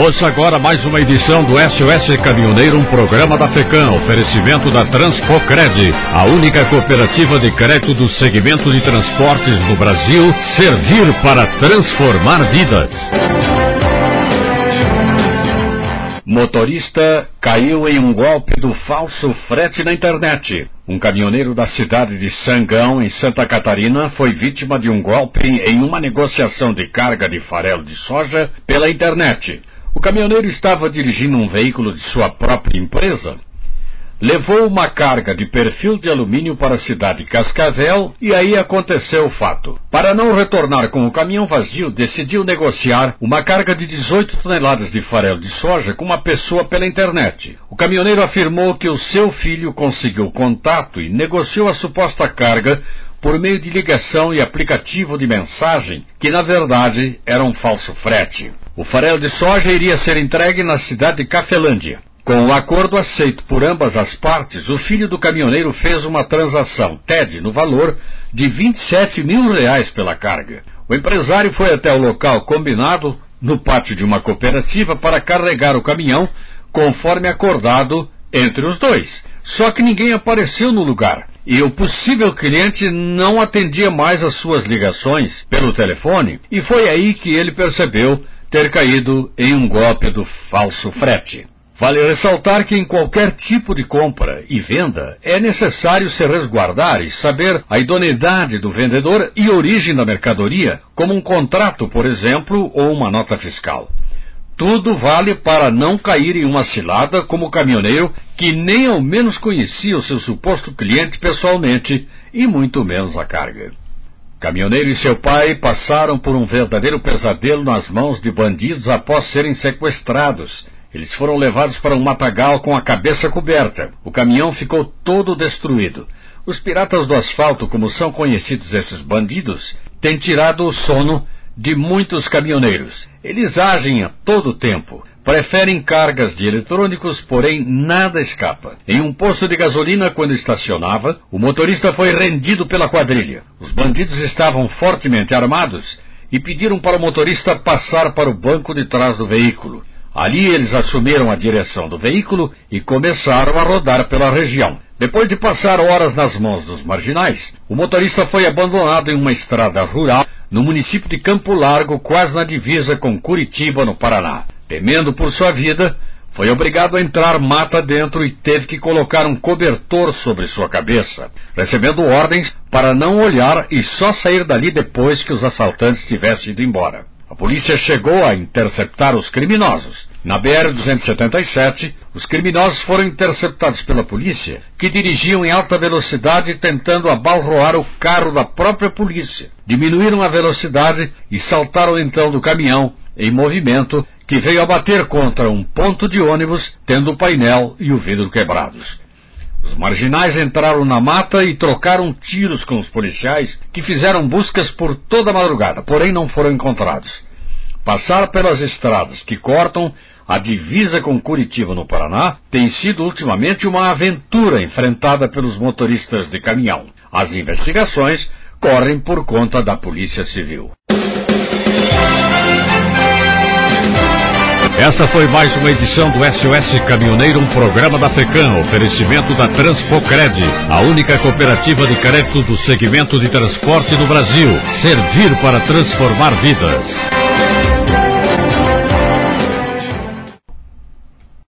Ouça agora mais uma edição do SOS Caminhoneiro, um programa da FECAM, oferecimento da Transpocred, a única cooperativa de crédito do segmento de transportes no Brasil, servir para transformar vidas. Motorista caiu em um golpe do falso frete na internet. Um caminhoneiro da cidade de Sangão, em Santa Catarina, foi vítima de um golpe em uma negociação de carga de farelo de soja pela internet. O caminhoneiro estava dirigindo um veículo de sua própria empresa. Levou uma carga de perfil de alumínio para a cidade de Cascavel e aí aconteceu o fato. Para não retornar com o caminhão vazio, decidiu negociar uma carga de 18 toneladas de farelo de soja com uma pessoa pela internet. O caminhoneiro afirmou que o seu filho conseguiu contato e negociou a suposta carga por meio de ligação e aplicativo de mensagem, que na verdade era um falso frete. O farelo de soja iria ser entregue na cidade de Cafelândia. Com o acordo aceito por ambas as partes, o filho do caminhoneiro fez uma transação TED no valor de 27 mil reais pela carga. O empresário foi até o local combinado no pátio de uma cooperativa para carregar o caminhão, conforme acordado entre os dois. Só que ninguém apareceu no lugar e o possível cliente não atendia mais as suas ligações pelo telefone, e foi aí que ele percebeu ter caído em um golpe do falso frete. Vale ressaltar que em qualquer tipo de compra e venda é necessário se resguardar e saber a idoneidade do vendedor e origem da mercadoria, como um contrato, por exemplo, ou uma nota fiscal. Tudo vale para não cair em uma cilada como o caminhoneiro que nem ao menos conhecia o seu suposto cliente pessoalmente e muito menos a carga. Caminhoneiro e seu pai passaram por um verdadeiro pesadelo nas mãos de bandidos após serem sequestrados. Eles foram levados para um matagal com a cabeça coberta. O caminhão ficou todo destruído. Os piratas do asfalto, como são conhecidos esses bandidos, têm tirado o sono de muitos caminhoneiros. Eles agem a todo tempo. Preferem cargas de eletrônicos, porém nada escapa. Em um posto de gasolina, quando estacionava, o motorista foi rendido pela quadrilha. Os bandidos estavam fortemente armados e pediram para o motorista passar para o banco de trás do veículo. Ali eles assumiram a direção do veículo e começaram a rodar pela região. Depois de passar horas nas mãos dos marginais, o motorista foi abandonado em uma estrada rural no município de Campo Largo, quase na divisa com Curitiba, no Paraná. Temendo por sua vida, foi obrigado a entrar mata dentro e teve que colocar um cobertor sobre sua cabeça, recebendo ordens para não olhar e só sair dali depois que os assaltantes tivessem ido embora. A polícia chegou a interceptar os criminosos. Na BR-277, os criminosos foram interceptados pela polícia, que dirigiam em alta velocidade tentando abalroar o carro da própria polícia. Diminuíram a velocidade e saltaram então do caminhão, em movimento, que veio a bater contra um ponto de ônibus, tendo o painel e o vidro quebrados. Os marginais entraram na mata e trocaram tiros com os policiais, que fizeram buscas por toda a madrugada, porém não foram encontrados. Passar pelas estradas que cortam a divisa com Curitiba, no Paraná, tem sido ultimamente uma aventura enfrentada pelos motoristas de caminhão. As investigações correm por conta da Polícia Civil. Esta foi mais uma edição do SOS Caminhoneiro, um programa da FECAM, oferecimento da Transpocred, a única cooperativa de crédito do segmento de transporte no Brasil. Servir para transformar vidas.